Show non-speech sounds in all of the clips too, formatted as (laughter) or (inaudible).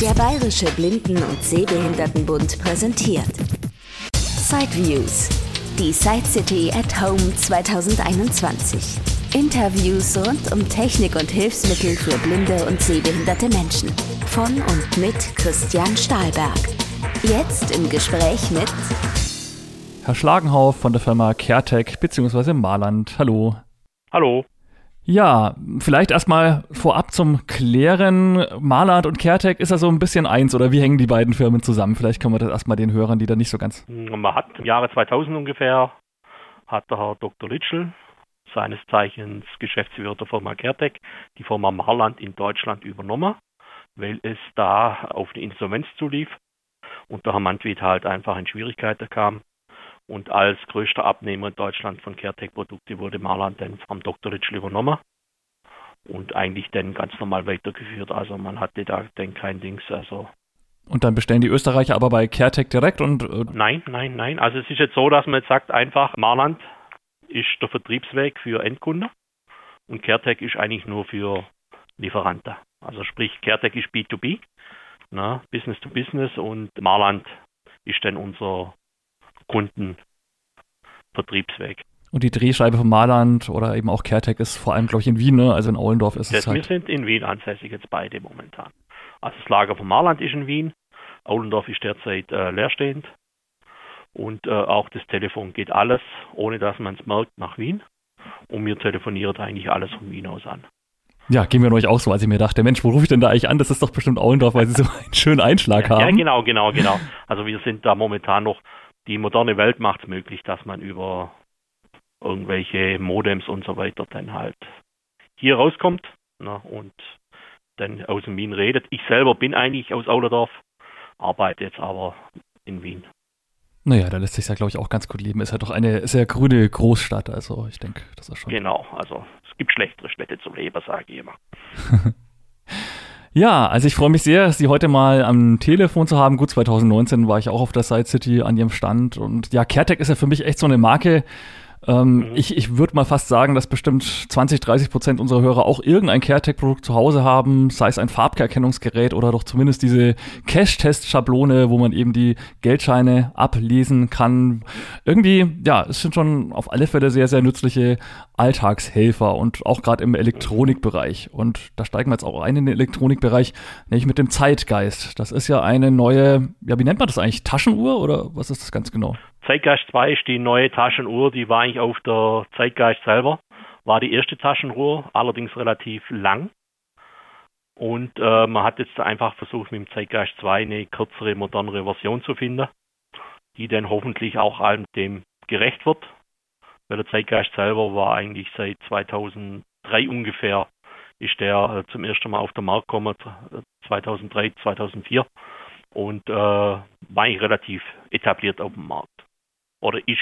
Der Bayerische Blinden- und Sehbehindertenbund präsentiert Sideviews, die Side City at Home 2021. Interviews rund um Technik und Hilfsmittel für blinde und sehbehinderte Menschen. Von und mit Christian Stahlberg. Jetzt im Gespräch mit Herr Schlagenhauf von der Firma CareTech bzw. Marland. Hallo. Hallo. Ja, vielleicht erstmal vorab zum Klären. Marland und CareTech ist ja so ein bisschen eins oder wie hängen die beiden Firmen zusammen? Vielleicht können wir das erstmal den Hörern, die da nicht so ganz. Man hat im Jahre 2000 ungefähr, hat der Herr Dr. Litschel, seines Zeichens Geschäftsführer der Firma CareTech, die Firma Marland in Deutschland übernommen, weil es da auf eine Insolvenz zulief und der Herr Mantwit halt einfach in Schwierigkeiten kam. Und als größter Abnehmer in Deutschland von CareTech-Produkte wurde Marland dann vom Dr. Ritschl übernommen und eigentlich dann ganz normal weitergeführt. Also man hatte da dann kein Dings. Also und dann bestellen die Österreicher aber bei CareTech direkt und. Äh nein, nein, nein. Also es ist jetzt so, dass man jetzt sagt, einfach Marland ist der Vertriebsweg für Endkunden und CareTech ist eigentlich nur für Lieferanten. Also sprich, CareTech ist B2B, na, Business to Business und Marland ist dann unser Kundenvertriebsweg. Und die Drehscheibe von Marland oder eben auch CareTech ist vor allem, glaube ich, in Wien, ne? also in Aulendorf ist das es halt. Wir sind in Wien ansässig jetzt beide momentan. Also das Lager von Marland ist in Wien, Aulendorf ist derzeit äh, leerstehend und äh, auch das Telefon geht alles, ohne dass man es merkt, nach Wien. Und mir telefoniert eigentlich alles von Wien aus an. Ja, ging mir euch auch so, als ich mir dachte, Mensch, wo rufe ich denn da eigentlich an? Das ist doch bestimmt Aulendorf, weil sie so einen schönen Einschlag haben. Ja, genau, genau, genau. Also wir sind da momentan noch die moderne Welt macht es möglich, dass man über irgendwelche Modems und so weiter dann halt hier rauskommt ne, und dann aus dem Wien redet. Ich selber bin eigentlich aus Aulerdorf, arbeite jetzt aber in Wien. Naja, da lässt sich ja, glaube ich, auch ganz gut leben. Ist ja doch eine sehr grüne Großstadt, also ich denke, das ist schon. Genau, also es gibt schlechtere Städte zum Leben, sage ich immer. (laughs) Ja, also ich freue mich sehr, Sie heute mal am Telefon zu haben. Gut, 2019 war ich auch auf der Side City an Ihrem Stand und ja, CareTech ist ja für mich echt so eine Marke, ähm, mhm. Ich, ich würde mal fast sagen, dass bestimmt 20, 30 Prozent unserer Hörer auch irgendein CareTech-Produkt zu Hause haben, sei es ein Farbkerkennungsgerät oder doch zumindest diese Cash-Test-Schablone, wo man eben die Geldscheine ablesen kann. Irgendwie, ja, es sind schon auf alle Fälle sehr, sehr nützliche Alltagshelfer und auch gerade im Elektronikbereich. Und da steigen wir jetzt auch ein in den Elektronikbereich, nämlich mit dem Zeitgeist. Das ist ja eine neue, ja, wie nennt man das eigentlich? Taschenuhr oder was ist das ganz genau? Zeitgeist 2 ist die neue Taschenuhr, die war eigentlich auf der Zeitgeist selber. War die erste Taschenuhr, allerdings relativ lang. Und äh, man hat jetzt einfach versucht, mit dem Zeitgeist 2 eine kürzere, modernere Version zu finden, die dann hoffentlich auch allem dem gerecht wird. Weil der Zeitgeist selber war eigentlich seit 2003 ungefähr, ist der äh, zum ersten Mal auf den Markt gekommen, 2003, 2004 und äh, war eigentlich relativ etabliert auf dem Markt oder ist,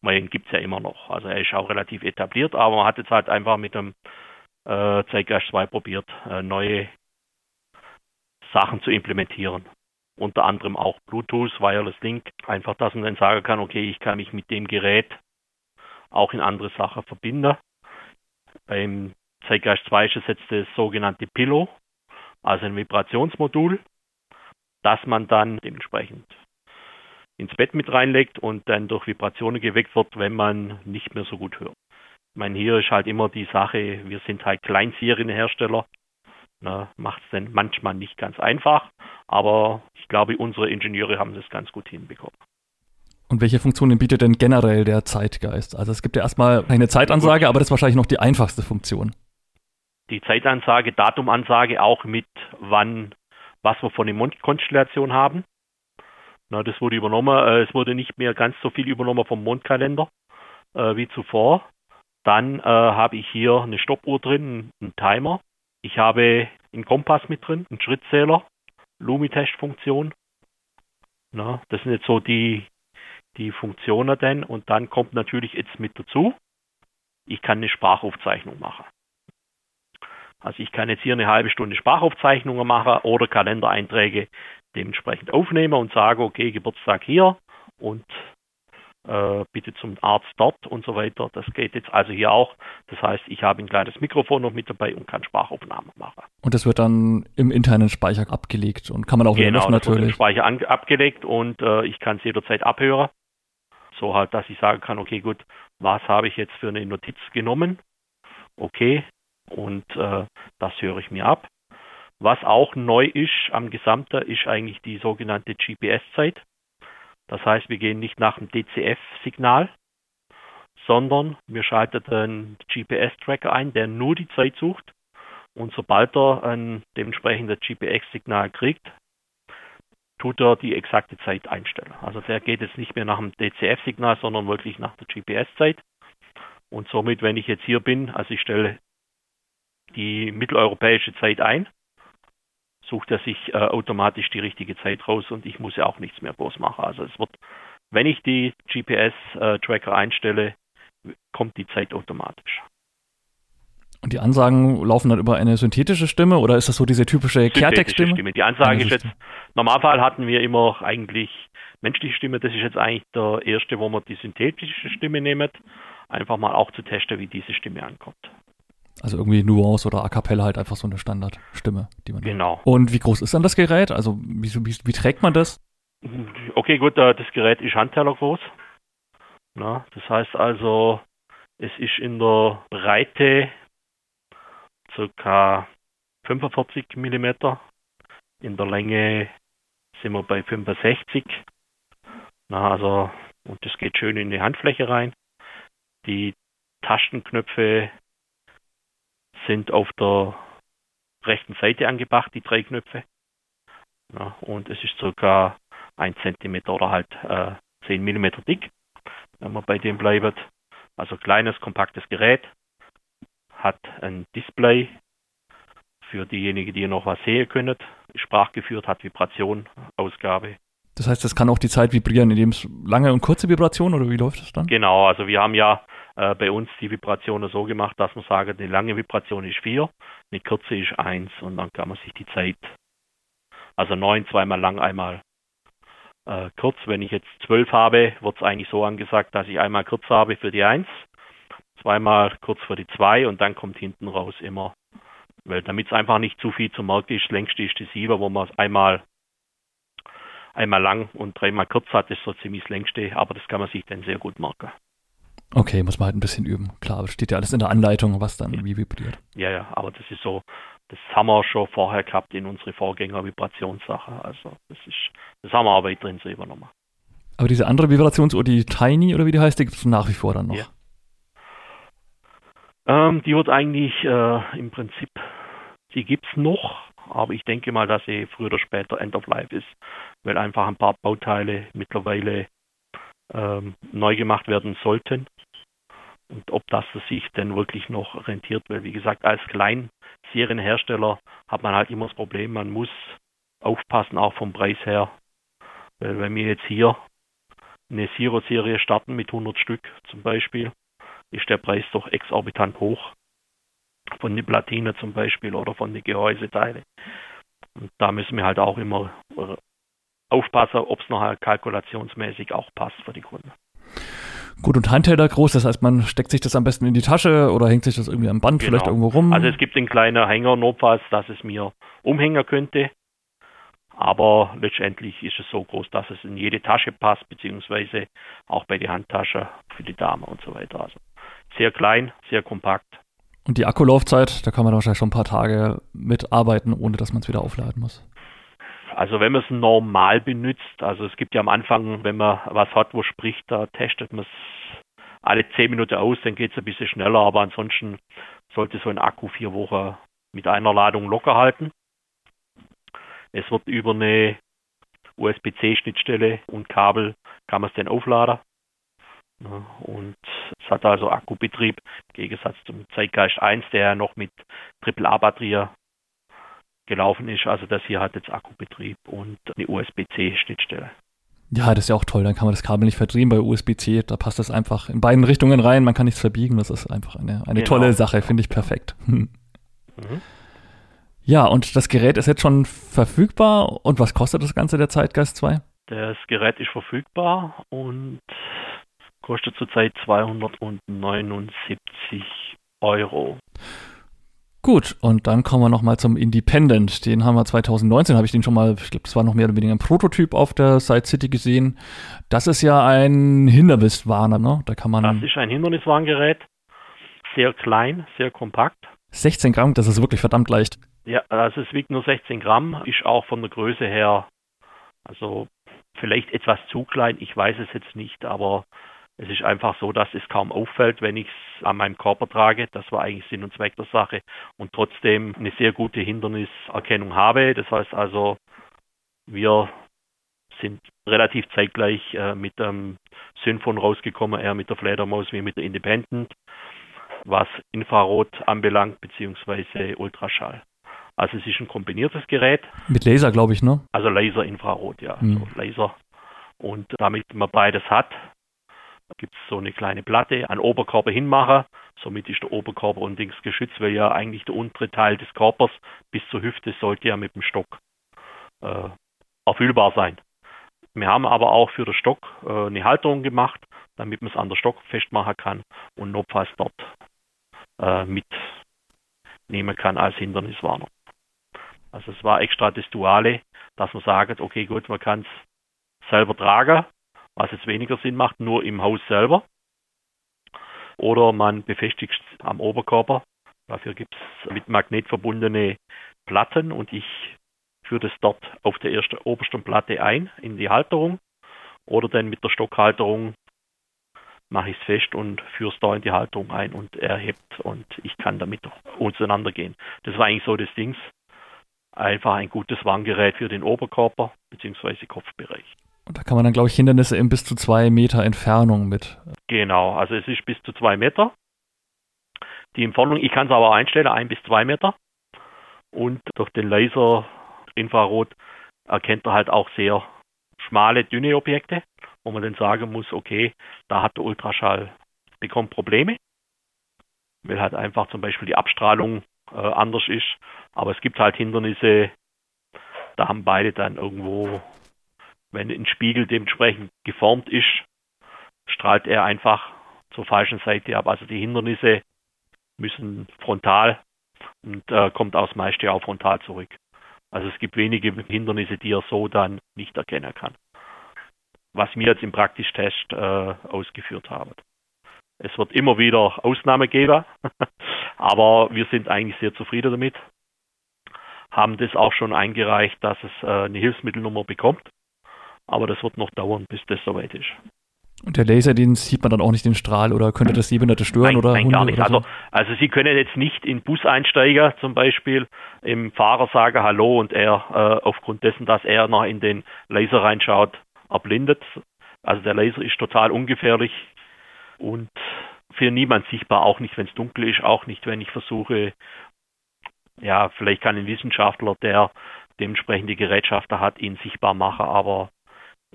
man gibt es ja immer noch. Also er ist auch relativ etabliert, aber man hat jetzt halt einfach mit dem äh, Zeitgeist 2 probiert, äh, neue Sachen zu implementieren. Unter anderem auch Bluetooth, Wireless Link. Einfach, dass man dann sagen kann, okay, ich kann mich mit dem Gerät auch in andere Sachen verbinden. Beim Zeitgeist 2 ist es jetzt das sogenannte Pillow, also ein Vibrationsmodul, das man dann dementsprechend ins Bett mit reinlegt und dann durch Vibrationen geweckt wird, wenn man nicht mehr so gut hört. Ich meine, hier ist halt immer die Sache, wir sind halt Kleinserienhersteller. Ne, Macht es dann manchmal nicht ganz einfach, aber ich glaube, unsere Ingenieure haben das ganz gut hinbekommen. Und welche Funktionen bietet denn generell der Zeitgeist? Also es gibt ja erstmal eine Zeitansage, aber das ist wahrscheinlich noch die einfachste Funktion. Die Zeitansage, Datumansage auch mit wann, was wir von der Mondkonstellation haben. Na, das wurde übernommen. Äh, es wurde nicht mehr ganz so viel übernommen vom Mondkalender äh, wie zuvor. Dann äh, habe ich hier eine Stoppuhr drin, einen Timer. Ich habe einen Kompass mit drin, einen Schrittzähler, Lumitest-Funktion. das sind jetzt so die, die Funktionen denn. Und dann kommt natürlich jetzt mit dazu, ich kann eine Sprachaufzeichnung machen. Also ich kann jetzt hier eine halbe Stunde Sprachaufzeichnungen machen oder Kalendereinträge dementsprechend aufnehme und sage, okay, Geburtstag hier und äh, bitte zum Arzt dort und so weiter. Das geht jetzt also hier auch. Das heißt, ich habe ein kleines Mikrofon noch mit dabei und kann Sprachaufnahmen machen. Und das wird dann im internen Speicher abgelegt und kann man auch wieder genau, löschen natürlich. Wird im Speicher an, abgelegt und äh, ich kann es jederzeit abhören. So halt, dass ich sagen kann, okay, gut, was habe ich jetzt für eine Notiz genommen? Okay, und äh, das höre ich mir ab. Was auch neu ist am Gesamten, ist eigentlich die sogenannte GPS-Zeit. Das heißt, wir gehen nicht nach dem DCF-Signal, sondern wir schalten einen GPS-Tracker ein, der nur die Zeit sucht. Und sobald er ein dementsprechendes GPS-Signal kriegt, tut er die exakte Zeit einstellen. Also der geht jetzt nicht mehr nach dem DCF-Signal, sondern wirklich nach der GPS-Zeit. Und somit, wenn ich jetzt hier bin, also ich stelle die mitteleuropäische Zeit ein, sucht er sich äh, automatisch die richtige Zeit raus und ich muss ja auch nichts mehr groß machen. Also es wird, wenn ich die GPS-Tracker äh, einstelle, kommt die Zeit automatisch. Und die Ansagen laufen dann über eine synthetische Stimme oder ist das so diese typische Kehrtextstimme? Die Ansage ist jetzt, Normalfall hatten wir immer eigentlich menschliche Stimme. Das ist jetzt eigentlich der erste, wo man die synthetische Stimme nehmen. Einfach mal auch zu testen, wie diese Stimme ankommt. Also irgendwie Nuance oder A Cappella halt einfach so eine Standardstimme, die man. Genau. Hat. Und wie groß ist dann das Gerät? Also wie, wie, wie trägt man das? Okay, gut, das Gerät ist Handteller groß. Na, das heißt also, es ist in der Breite ca. 45 mm, in der Länge sind wir bei 65. Na, also, und das geht schön in die Handfläche rein. Die Tastenknöpfe sind auf der rechten Seite angebracht, die drei Knöpfe. Ja, und es ist circa 1 cm oder halt äh, 10 mm dick, wenn man bei dem bleibt. Also kleines, kompaktes Gerät, hat ein Display für diejenigen, die noch was sehen können, sprachgeführt, hat Vibration, Ausgabe. Das heißt, das kann auch die Zeit vibrieren, indem es lange und kurze Vibrationen oder wie läuft das dann? Genau, also wir haben ja äh, bei uns die Vibrationen so gemacht, dass man sagt, eine lange Vibration ist 4, eine kurze ist 1 und dann kann man sich die Zeit, also 9 zweimal lang, einmal äh, kurz. Wenn ich jetzt 12 habe, wird es eigentlich so angesagt, dass ich einmal kurz habe für die 1, zweimal kurz für die 2 und dann kommt hinten raus immer, weil damit es einfach nicht zu viel zu merken ist, längste ist die 7, wo man einmal einmal lang und dreimal kurz hat, ist so ziemlich das längste, aber das kann man sich dann sehr gut merken. Okay, muss man halt ein bisschen üben. Klar, das steht ja alles in der Anleitung, was dann wie vibriert. Ja, ja, aber das ist so, das haben wir schon vorher gehabt in unsere Vorgänger-Vibrationssache. Also das ist, das haben wir auch weiterhin so übernommen. Aber diese andere Vibrationsuhr, die Tiny oder wie die heißt, die gibt es nach wie vor dann noch. Ja. Ähm, die wird eigentlich äh, im Prinzip, die gibt es noch, aber ich denke mal, dass sie früher oder später End of Life ist, weil einfach ein paar Bauteile mittlerweile ähm, neu gemacht werden sollten. Und ob das sich denn wirklich noch rentiert, weil wie gesagt, als Kleinserienhersteller hat man halt immer das Problem, man muss aufpassen, auch vom Preis her. Weil wenn wir jetzt hier eine Zero-Serie starten mit 100 Stück zum Beispiel, ist der Preis doch exorbitant hoch. Von den Platine zum Beispiel oder von den Gehäuseteile. Und da müssen wir halt auch immer aufpassen, ob es nachher kalkulationsmäßig auch passt für die Kunden. Gut, und Handhelder groß, das heißt, man steckt sich das am besten in die Tasche oder hängt sich das irgendwie am Band genau. vielleicht irgendwo rum? Also es gibt einen kleinen Hänger notfalls, dass es mir umhängen könnte. Aber letztendlich ist es so groß, dass es in jede Tasche passt, beziehungsweise auch bei die Handtasche für die Dame und so weiter. Also sehr klein, sehr kompakt. Und die Akkulaufzeit, da kann man wahrscheinlich schon ein paar Tage mitarbeiten, ohne dass man es wieder aufladen muss. Also wenn man es normal benutzt, also es gibt ja am Anfang, wenn man was hat, wo spricht, da testet man es alle zehn Minuten aus, dann geht es ein bisschen schneller, aber ansonsten sollte so ein Akku vier Wochen mit einer Ladung locker halten. Es wird über eine USB-C-Schnittstelle und Kabel kann man es dann aufladen. Und es hat also Akkubetrieb im Gegensatz zum Zeitgeist 1, der ja noch mit AAA-Batterie gelaufen ist. Also das hier hat jetzt Akkubetrieb und eine USB-C-Schnittstelle. Ja, das ist ja auch toll. Dann kann man das Kabel nicht verdrehen bei USB-C. Da passt das einfach in beiden Richtungen rein. Man kann nichts verbiegen. Das ist einfach eine, eine genau. tolle Sache. Finde ich perfekt. Hm. (laughs) Mhm. Ja, und das Gerät ist jetzt schon verfügbar. Und was kostet das Ganze, der Zeitgeist 2? Das Gerät ist verfügbar und Kostet zurzeit 279 Euro. Gut, und dann kommen wir nochmal zum Independent. Den haben wir 2019, habe ich den schon mal, ich glaube, das war noch mehr oder weniger ein Prototyp auf der Side City gesehen. Das ist ja ein Hinderniswarner, ne? Da kann man. Das ist ein Hinderniswarngerät. Sehr klein, sehr kompakt. 16 Gramm, das ist wirklich verdammt leicht. Ja, also es wiegt nur 16 Gramm, ist auch von der Größe her, also vielleicht etwas zu klein, ich weiß es jetzt nicht, aber es ist einfach so, dass es kaum auffällt, wenn ich es an meinem Körper trage. Das war eigentlich Sinn und Zweck der Sache. Und trotzdem eine sehr gute Hinderniserkennung habe. Das heißt also, wir sind relativ zeitgleich äh, mit dem Synfon rausgekommen, eher mit der Fledermaus wie mit der Independent, was Infrarot anbelangt, beziehungsweise Ultraschall. Also es ist ein kombiniertes Gerät. Mit Laser, glaube ich, ne? Also Laser-Infrarot, ja. Mhm. So Laser. Und damit man beides hat, gibt es so eine kleine Platte an Oberkörper hinmachen. Somit ist der Oberkörper und Dings geschützt, weil ja eigentlich der untere Teil des Körpers bis zur Hüfte sollte ja mit dem Stock äh, erfüllbar sein. Wir haben aber auch für den Stock äh, eine Halterung gemacht, damit man es an der Stock festmachen kann und notfalls dort äh, mitnehmen kann als Hinderniswarnung. Also es war extra das Duale, dass man sagt, okay gut, man kann es selber tragen, was jetzt weniger Sinn macht, nur im Haus selber. Oder man befestigt es am Oberkörper. Dafür gibt es mit Magnet verbundene Platten und ich führe das dort auf der ersten, obersten Platte ein in die Halterung. Oder dann mit der Stockhalterung mache ich es fest und führe es da in die Halterung ein und er hebt und ich kann damit auseinandergehen. Das war eigentlich so das Dings. Einfach ein gutes Warngerät für den Oberkörper bzw. Kopfbereich. Und da kann man dann, glaube ich, Hindernisse in bis zu zwei Meter Entfernung mit. Genau, also es ist bis zu zwei Meter. Die Entfernung, ich kann es aber einstellen, ein bis zwei Meter. Und durch den Laser Infrarot erkennt er halt auch sehr schmale, dünne Objekte, wo man dann sagen muss, okay, da hat der Ultraschall bekommt Probleme, weil halt einfach zum Beispiel die Abstrahlung äh, anders ist. Aber es gibt halt Hindernisse, da haben beide dann irgendwo wenn ein Spiegel dementsprechend geformt ist, strahlt er einfach zur falschen Seite ab. Also die Hindernisse müssen frontal und äh, kommt aus meist ja auch frontal zurück. Also es gibt wenige Hindernisse, die er so dann nicht erkennen kann. Was wir jetzt im Praktischtest äh, ausgeführt haben. Es wird immer wieder Ausnahme geben, (laughs) aber wir sind eigentlich sehr zufrieden damit. Haben das auch schon eingereicht, dass es äh, eine Hilfsmittelnummer bekommt. Aber das wird noch dauern, bis das soweit ist. Und der Laser, den sieht man dann auch nicht den Strahl oder könnte das Sehbehinderte stören nein, oder Nein, Hunde gar nicht. So? Also, also Sie können jetzt nicht in Bus einsteigen, zum Beispiel im Fahrer sagen Hallo und er äh, aufgrund dessen, dass er noch in den Laser reinschaut, erblindet. Also der Laser ist total ungefährlich und für niemand sichtbar, auch nicht, wenn es dunkel ist, auch nicht, wenn ich versuche, ja, vielleicht kann ein Wissenschaftler, der dementsprechend die Gerätschaften hat, ihn sichtbar machen, aber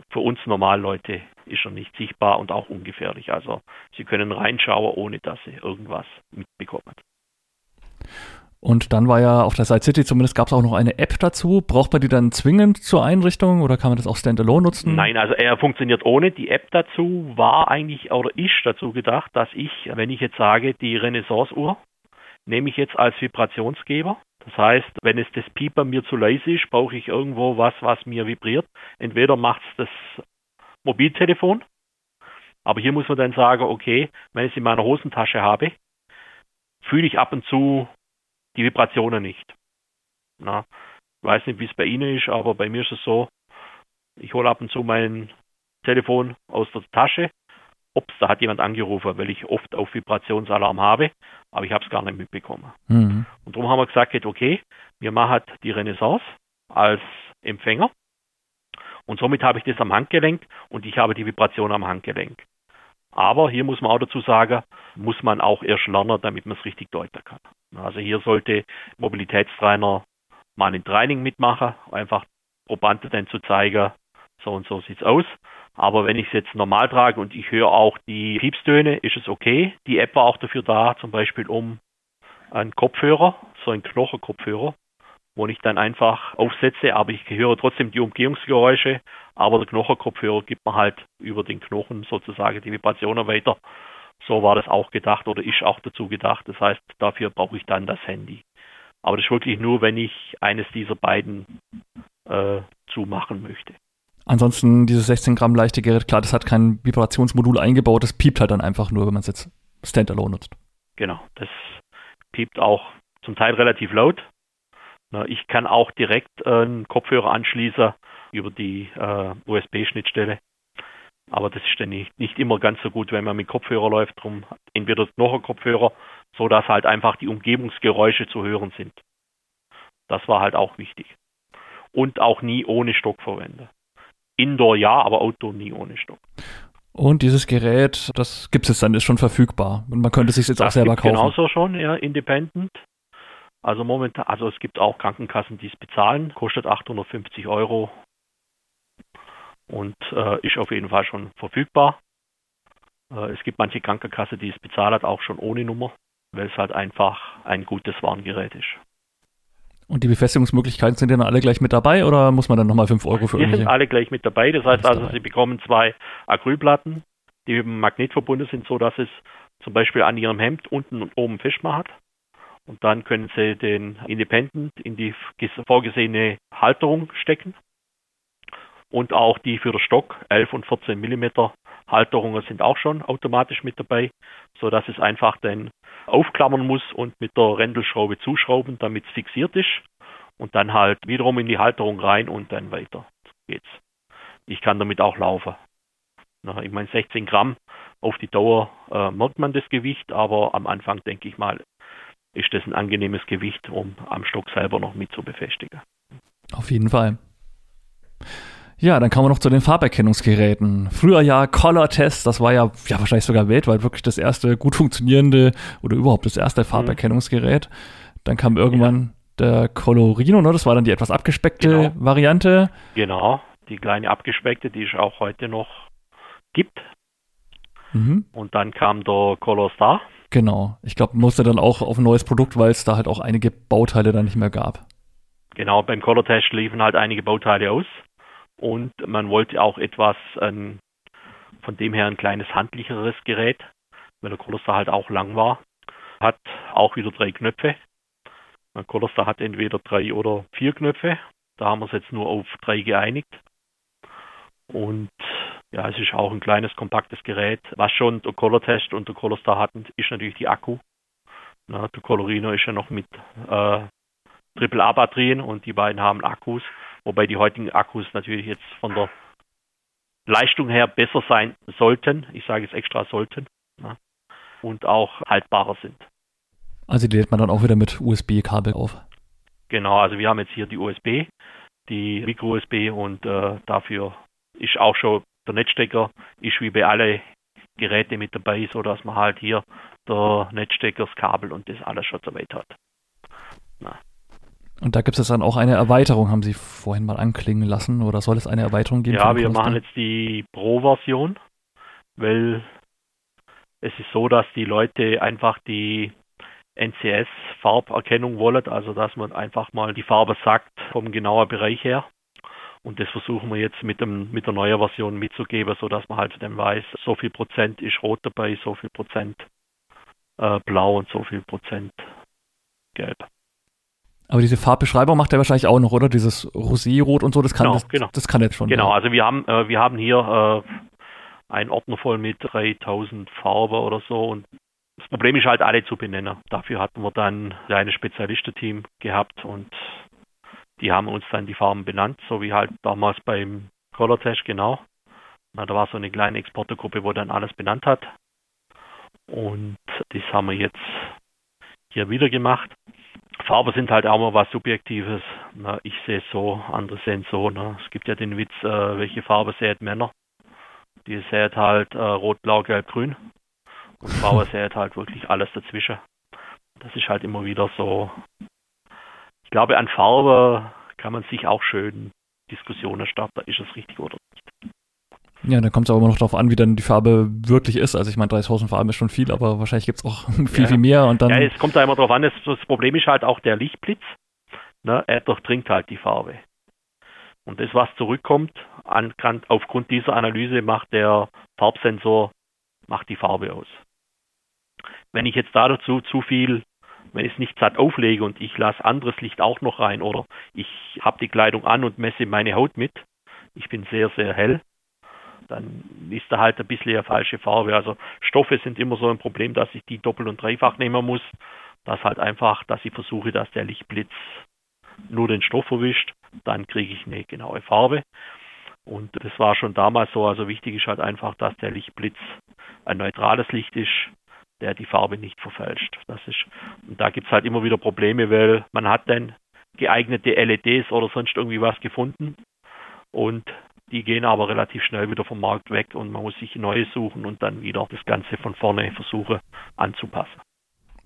für uns Normalleute ist er nicht sichtbar und auch ungefährlich. Also Sie können reinschauen, ohne dass Sie irgendwas mitbekommen. Und dann war ja auf der Side City zumindest gab es auch noch eine App dazu. Braucht man die dann zwingend zur Einrichtung oder kann man das auch standalone nutzen? Nein, also er funktioniert ohne. Die App dazu war eigentlich oder ist dazu gedacht, dass ich, wenn ich jetzt sage, die Renaissance-Uhr nehme ich jetzt als Vibrationsgeber das heißt, wenn es das Pieper mir zu leise ist, brauche ich irgendwo was, was mir vibriert. Entweder macht es das Mobiltelefon, aber hier muss man dann sagen, okay, wenn ich es in meiner Hosentasche habe, fühle ich ab und zu die Vibrationen nicht. Na, ich weiß nicht, wie es bei Ihnen ist, aber bei mir ist es so, ich hole ab und zu mein Telefon aus der Tasche, ups, da hat jemand angerufen, weil ich oft auf Vibrationsalarm habe, aber ich habe es gar nicht mitbekommen. Mhm. Und darum haben wir gesagt, okay, wir machen die Renaissance als Empfänger und somit habe ich das am Handgelenk und ich habe die Vibration am Handgelenk. Aber hier muss man auch dazu sagen, muss man auch erst lernen, damit man es richtig deuten kann. Also hier sollte Mobilitätstrainer mal ein Training mitmachen, einfach Probanden dann zu zeigen, so und so sieht es aus. Aber wenn ich es jetzt normal trage und ich höre auch die Piepstöne, ist es okay. Die App war auch dafür da, zum Beispiel um einen Kopfhörer, so einen Knochenkopfhörer, wo ich dann einfach aufsetze, aber ich höre trotzdem die Umgehungsgeräusche, aber der Knochenkopfhörer gibt mir halt über den Knochen sozusagen die Vibrationen weiter. So war das auch gedacht oder ist auch dazu gedacht. Das heißt, dafür brauche ich dann das Handy. Aber das ist wirklich nur, wenn ich eines dieser beiden äh, zumachen möchte. Ansonsten dieses 16 Gramm leichte Gerät, klar, das hat kein Vibrationsmodul eingebaut, das piept halt dann einfach nur, wenn man es jetzt standalone nutzt. Genau, das piept auch zum Teil relativ laut. Ich kann auch direkt einen Kopfhörer anschließen über die äh, USB-Schnittstelle. Aber das ist dann nicht, nicht immer ganz so gut, wenn man mit Kopfhörer läuft. Drum entweder noch ein Kopfhörer, so dass halt einfach die Umgebungsgeräusche zu hören sind. Das war halt auch wichtig. Und auch nie ohne Stock verwenden. Indoor ja, aber Outdoor nie ohne Stock. Und dieses Gerät, das gibt es dann, ist schon verfügbar. Und man könnte es sich jetzt das auch selber kaufen. Genauso schon, ja, independent. Also momentan, also es gibt auch Krankenkassen, die es bezahlen, kostet 850 Euro und äh, ist auf jeden Fall schon verfügbar. Äh, es gibt manche Krankenkasse, die es bezahlt, auch schon ohne Nummer, weil es halt einfach ein gutes Warngerät ist. Und die Befestigungsmöglichkeiten sind dann alle gleich mit dabei oder muss man dann nochmal 5 Euro für Die sind alle gleich mit dabei. Das heißt also, dabei. Sie bekommen zwei Acrylplatten, die mit dem Magnet verbunden sind, sodass es zum Beispiel an Ihrem Hemd unten und oben festmacht. hat. Und dann können Sie den Independent in die vorgesehene Halterung stecken. Und auch die für den Stock, 11 und 14 Millimeter Halterungen sind auch schon automatisch mit dabei, sodass es einfach dann aufklammern muss und mit der Rändelschraube zuschrauben, damit es fixiert ist. Und dann halt wiederum in die Halterung rein und dann weiter geht's. Ich kann damit auch laufen. Na, ich meine, 16 Gramm auf die Dauer äh, merkt man das Gewicht, aber am Anfang denke ich mal, ist das ein angenehmes Gewicht, um am Stock selber noch mit zu befestigen. Auf jeden Fall. Ja, dann kommen wir noch zu den Farberkennungsgeräten. Früher ja Color Test, das war ja, ja wahrscheinlich sogar weltweit wirklich das erste gut funktionierende oder überhaupt das erste mhm. Farberkennungsgerät. Dann kam irgendwann ja. der Colorino, ne? das war dann die etwas abgespeckte genau. Variante. Genau, die kleine abgespeckte, die es auch heute noch gibt. Mhm. Und dann kam der Color Star. Genau. Ich glaube, musste dann auch auf ein neues Produkt, weil es da halt auch einige Bauteile dann nicht mehr gab. Genau, beim Color Test liefen halt einige Bauteile aus und man wollte auch etwas ähm, von dem her ein kleines handlicheres Gerät, weil der Color Star halt auch lang war. Hat auch wieder drei Knöpfe. Mein Color Star hat entweder drei oder vier Knöpfe. Da haben wir es jetzt nur auf drei geeinigt. Und ja, es ist auch ein kleines, kompaktes Gerät. Was schon der Color Test und der Color Star hatten, ist natürlich die Akku. Na, der Colorino ist ja noch mit äh, AAA-Batterien und die beiden haben Akkus, wobei die heutigen Akkus natürlich jetzt von der Leistung her besser sein sollten. Ich sage es extra sollten. Na, und auch haltbarer sind. Also die lädt man dann auch wieder mit USB-Kabel auf. Genau, also wir haben jetzt hier die USB, die Micro-USB und äh, dafür ist auch schon der Netzstecker ist wie bei alle Geräte mit dabei, so dass man halt hier der Netzstecker, das Kabel und das alles schon weit hat. Und da gibt es dann auch eine Erweiterung, haben Sie vorhin mal anklingen lassen, oder soll es eine Erweiterung geben? Ja, wir machen jetzt die Pro-Version, weil es ist so, dass die Leute einfach die NCS-Farberkennung wollen, also dass man einfach mal die Farbe sagt vom genauen Bereich her. Und das versuchen wir jetzt mit, dem, mit der neuen Version mitzugeben, sodass man halt dann weiß, so viel Prozent ist rot dabei, so viel Prozent äh, blau und so viel Prozent gelb. Aber diese Farbbeschreibung macht er wahrscheinlich auch noch, oder? Dieses Rosé-Rot und so, das kann, genau, das, genau. das kann jetzt schon. Genau, ja. also wir haben, äh, wir haben hier äh, einen Ordner voll mit 3000 Farben oder so und das Problem ist halt alle zu benennen. Dafür hatten wir dann ein Spezialistenteam gehabt und die haben uns dann die Farben benannt, so wie halt damals beim Color Test, genau. Na, da war so eine kleine Exportergruppe, wo dann alles benannt hat. Und das haben wir jetzt hier wieder gemacht. Farben sind halt auch mal was Subjektives. Na, ich sehe es so, andere sehen es so. Na. Es gibt ja den Witz, äh, welche Farbe sehen Männer? Die sehen halt äh, rot, blau, gelb, grün. Und Frauen sehen halt wirklich alles dazwischen. Das ist halt immer wieder so ich glaube, an Farbe kann man sich auch schön Diskussionen starten, ist es richtig oder nicht. Ja, da kommt es aber immer noch darauf an, wie dann die Farbe wirklich ist. Also ich meine, 3000 Farben ist schon viel, aber wahrscheinlich gibt es auch (laughs) viel, ja. viel mehr. Und dann ja, es kommt da immer darauf an, das, das Problem ist halt auch der Lichtblitz. ne, er durchdringt halt die Farbe. Und das, was zurückkommt, an, kann, aufgrund dieser Analyse macht der Farbsensor macht die Farbe aus. Wenn ich jetzt da dazu zu viel, wenn ich es nicht satt auflege und ich lasse anderes Licht auch noch rein oder ich habe die Kleidung an und messe meine Haut mit, ich bin sehr, sehr hell, dann ist da halt ein bisschen eine falsche Farbe. Also Stoffe sind immer so ein Problem, dass ich die doppelt und dreifach nehmen muss. Das halt einfach, dass ich versuche, dass der Lichtblitz nur den Stoff erwischt, dann kriege ich eine genaue Farbe. Und das war schon damals so. Also wichtig ist halt einfach, dass der Lichtblitz ein neutrales Licht ist, der die Farbe nicht verfälscht. Das ist, und da gibt es halt immer wieder Probleme, weil man hat dann geeignete LEDs oder sonst irgendwie was gefunden und die gehen aber relativ schnell wieder vom Markt weg und man muss sich neue suchen und dann wieder das Ganze von vorne versuchen anzupassen.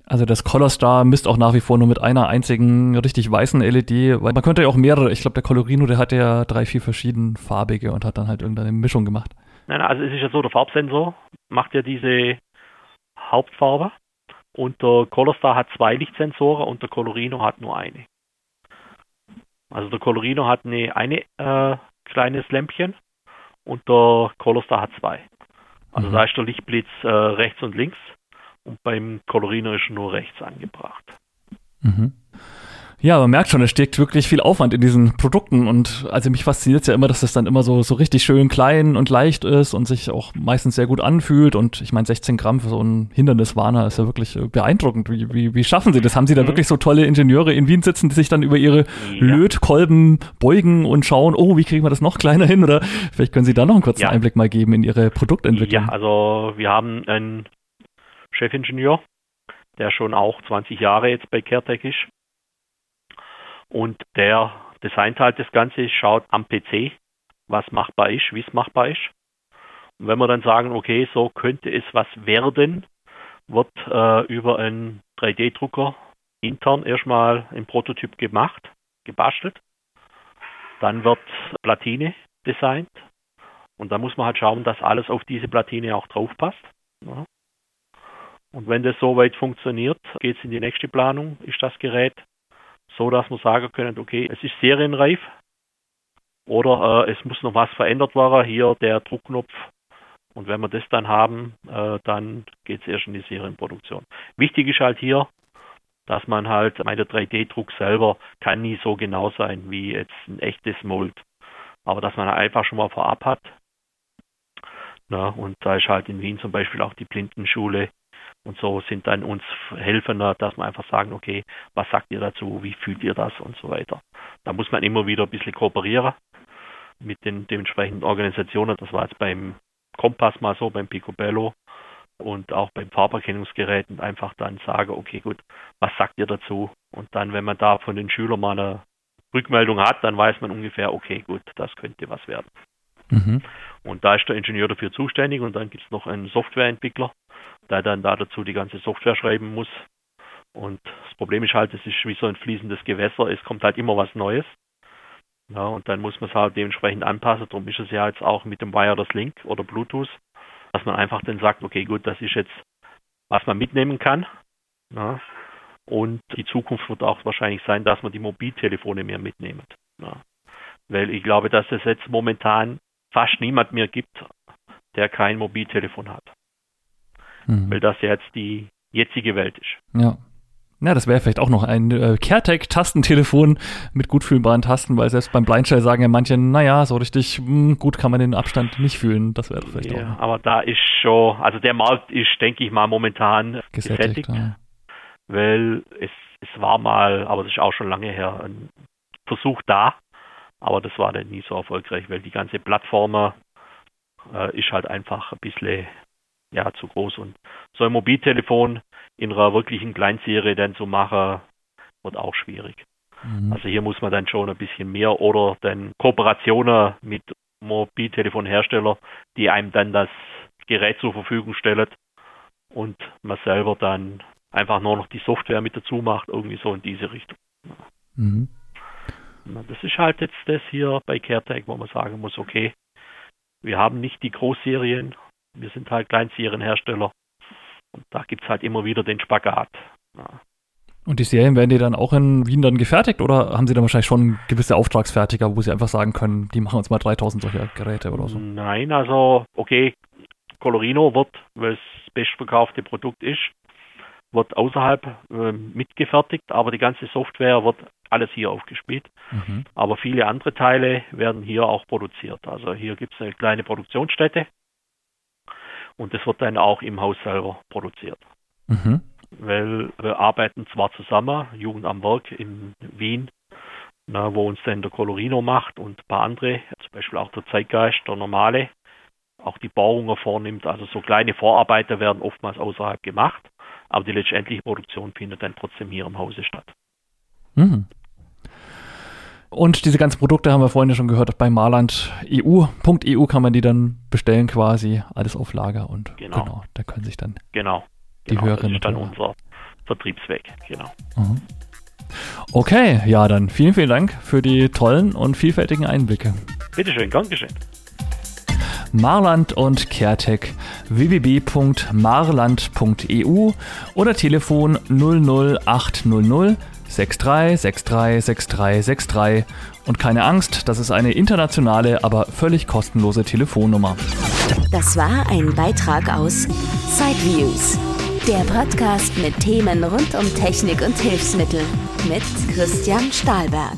Also das Color Star misst auch nach wie vor nur mit einer einzigen richtig weißen LED, weil man könnte ja auch mehrere, ich glaube der Colorino, der hat ja drei, vier verschieden farbige und hat dann halt irgendeine Mischung gemacht. Nein, also es ist ja so, der Farbsensor macht ja diese Hauptfarbe und der Color Star hat zwei Lichtsensoren und der Colorino hat nur eine. Also der Colorino hat eine, eine äh, kleines Lämpchen und der Color Star hat zwei. Also mhm. da ist der Lichtblitz äh, rechts und links und beim Colorino ist nur rechts angebracht. Mhm. Ja, man merkt schon, es steckt wirklich viel Aufwand in diesen Produkten und also mich fasziniert es ja immer, dass das dann immer so, so richtig schön klein und leicht ist und sich auch meistens sehr gut anfühlt und ich meine 16 Gramm für so ein Hinderniswarner ist ja wirklich äh, beeindruckend. Wie, wie, wie schaffen Sie das? Haben Sie da mhm. wirklich so tolle Ingenieure in Wien sitzen, die sich dann über ihre ja. Lötkolben beugen und schauen, oh, wie kriegen wir das noch kleiner hin oder vielleicht können Sie da noch einen kurzen ja. Einblick mal geben in Ihre Produktentwicklung. Ja, also wir haben einen Chefingenieur, der schon auch 20 Jahre jetzt bei CareTech ist und der designt halt das Ganze, schaut am PC, was machbar ist, wie es machbar ist. Und wenn wir dann sagen, okay, so könnte es was werden, wird äh, über einen 3D-Drucker intern erstmal ein Prototyp gemacht, gebastelt. Dann wird Platine designt. Und da muss man halt schauen, dass alles auf diese Platine auch drauf passt. Ja. Und wenn das soweit funktioniert, geht es in die nächste Planung, ist das Gerät so dass wir sagen können, okay, es ist serienreif oder äh, es muss noch was verändert werden. Hier der Druckknopf. Und wenn wir das dann haben, äh, dann geht es erst in die Serienproduktion. Wichtig ist halt hier, dass man halt, meine 3D-Druck selber kann nie so genau sein wie jetzt ein echtes Mold. Aber dass man einfach schon mal vorab hat. Na, und da ist halt in Wien zum Beispiel auch die Blindenschule und so sind dann uns helfender, dass wir einfach sagen, okay, was sagt ihr dazu, wie fühlt ihr das und so weiter. Da muss man immer wieder ein bisschen kooperieren mit den dementsprechenden Organisationen. Das war jetzt beim Kompass mal so, beim Picobello und auch beim Farberkennungsgerät und einfach dann sagen, okay, gut, was sagt ihr dazu? Und dann, wenn man da von den Schülern mal eine Rückmeldung hat, dann weiß man ungefähr, okay, gut, das könnte was werden. Mhm. Und da ist der Ingenieur dafür zuständig und dann gibt es noch einen Softwareentwickler, der dann da dazu die ganze Software schreiben muss. Und das Problem ist halt, es ist wie so ein fließendes Gewässer, es kommt halt immer was Neues. Ja, und dann muss man es halt dementsprechend anpassen. Darum ist es ja jetzt auch mit dem Wireless Link oder Bluetooth, dass man einfach dann sagt, okay, gut, das ist jetzt, was man mitnehmen kann. Ja, und die Zukunft wird auch wahrscheinlich sein, dass man die Mobiltelefone mehr mitnehmen. Ja, weil ich glaube, dass es jetzt momentan fast niemand mehr gibt, der kein Mobiltelefon hat mhm. weil das ja jetzt die jetzige Welt ist. Ja. Ja, das wäre vielleicht auch noch ein äh, CareTech-Tastentelefon mit gut fühlbaren Tasten, weil selbst beim Blindshell sagen ja manche, naja, so richtig mh, hm, gut kann man den Abstand nicht fühlen. Das wäre vielleicht ja, auch. Aber da ist schon, also der Markt ist, denke ich mal, momentan gesättigt, gesättigt ja. weil es, es war mal, aber das ist auch schon lange her, ein Versuch da, aber das war dann nie so erfolgreich, weil die ganze Plattform äh, ist halt einfach ein bisschen ja, zu groß. Und so ein Mobiltelefon in einer wirklichen Kleinserie dann zu machen, wird auch schwierig. Mhm. Also hier muss man dann schon ein bisschen mehr oder dann Kooperationen mit Mobiltelefonhersteller, die einem dann das Gerät zur Verfügung stellen und man selber dann einfach nur noch die Software mit dazu macht, irgendwie so in diese Richtung. Mhm. Das ist halt jetzt das hier bei CareTech, wo man sagen muss, okay, wir haben nicht die Großserien wir sind halt Kleinserienhersteller. Und da gibt es halt immer wieder den Spagat. Ja. Und die Serien werden die dann auch in Wien dann gefertigt oder haben sie dann wahrscheinlich schon gewisse Auftragsfertiger, wo sie einfach sagen können, die machen uns mal 3000 solcher Geräte oder so? Nein, also okay, Colorino wird, weil es das bestverkaufte Produkt ist, wird außerhalb äh, mitgefertigt, aber die ganze Software wird alles hier aufgespielt. Mhm. Aber viele andere Teile werden hier auch produziert. Also hier gibt es eine kleine Produktionsstätte und das wird dann auch im Haus selber produziert. Mhm. Weil wir arbeiten zwar zusammen, Jugend am Werk in Wien, na, wo uns dann der Colorino macht und ein paar andere, zum Beispiel auch der Zeitgeist, der normale, auch die Bauungen vornimmt. Also so kleine Vorarbeiter werden oftmals außerhalb gemacht, aber die letztendliche Produktion findet dann trotzdem hier im Hause statt. Mhm. Und diese ganzen Produkte haben wir vorhin schon gehört, bei Marland EU.eu kann man die dann bestellen quasi, alles auf Lager und genau, genau da können sich dann genau, die genau, Hörerinnen Das ist dann unser Vertriebsweg, genau. Mhm. Okay, ja, dann vielen, vielen Dank für die tollen und vielfältigen Einblicke. Bitteschön, gern geschehen. Marland und CareTech www.marland.eu oder Telefon 00800 63636363 und keine Angst, das ist eine internationale, aber völlig kostenlose Telefonnummer. Das war ein Beitrag aus Sideviews, der Podcast mit Themen rund um Technik und Hilfsmittel mit Christian Stahlberg.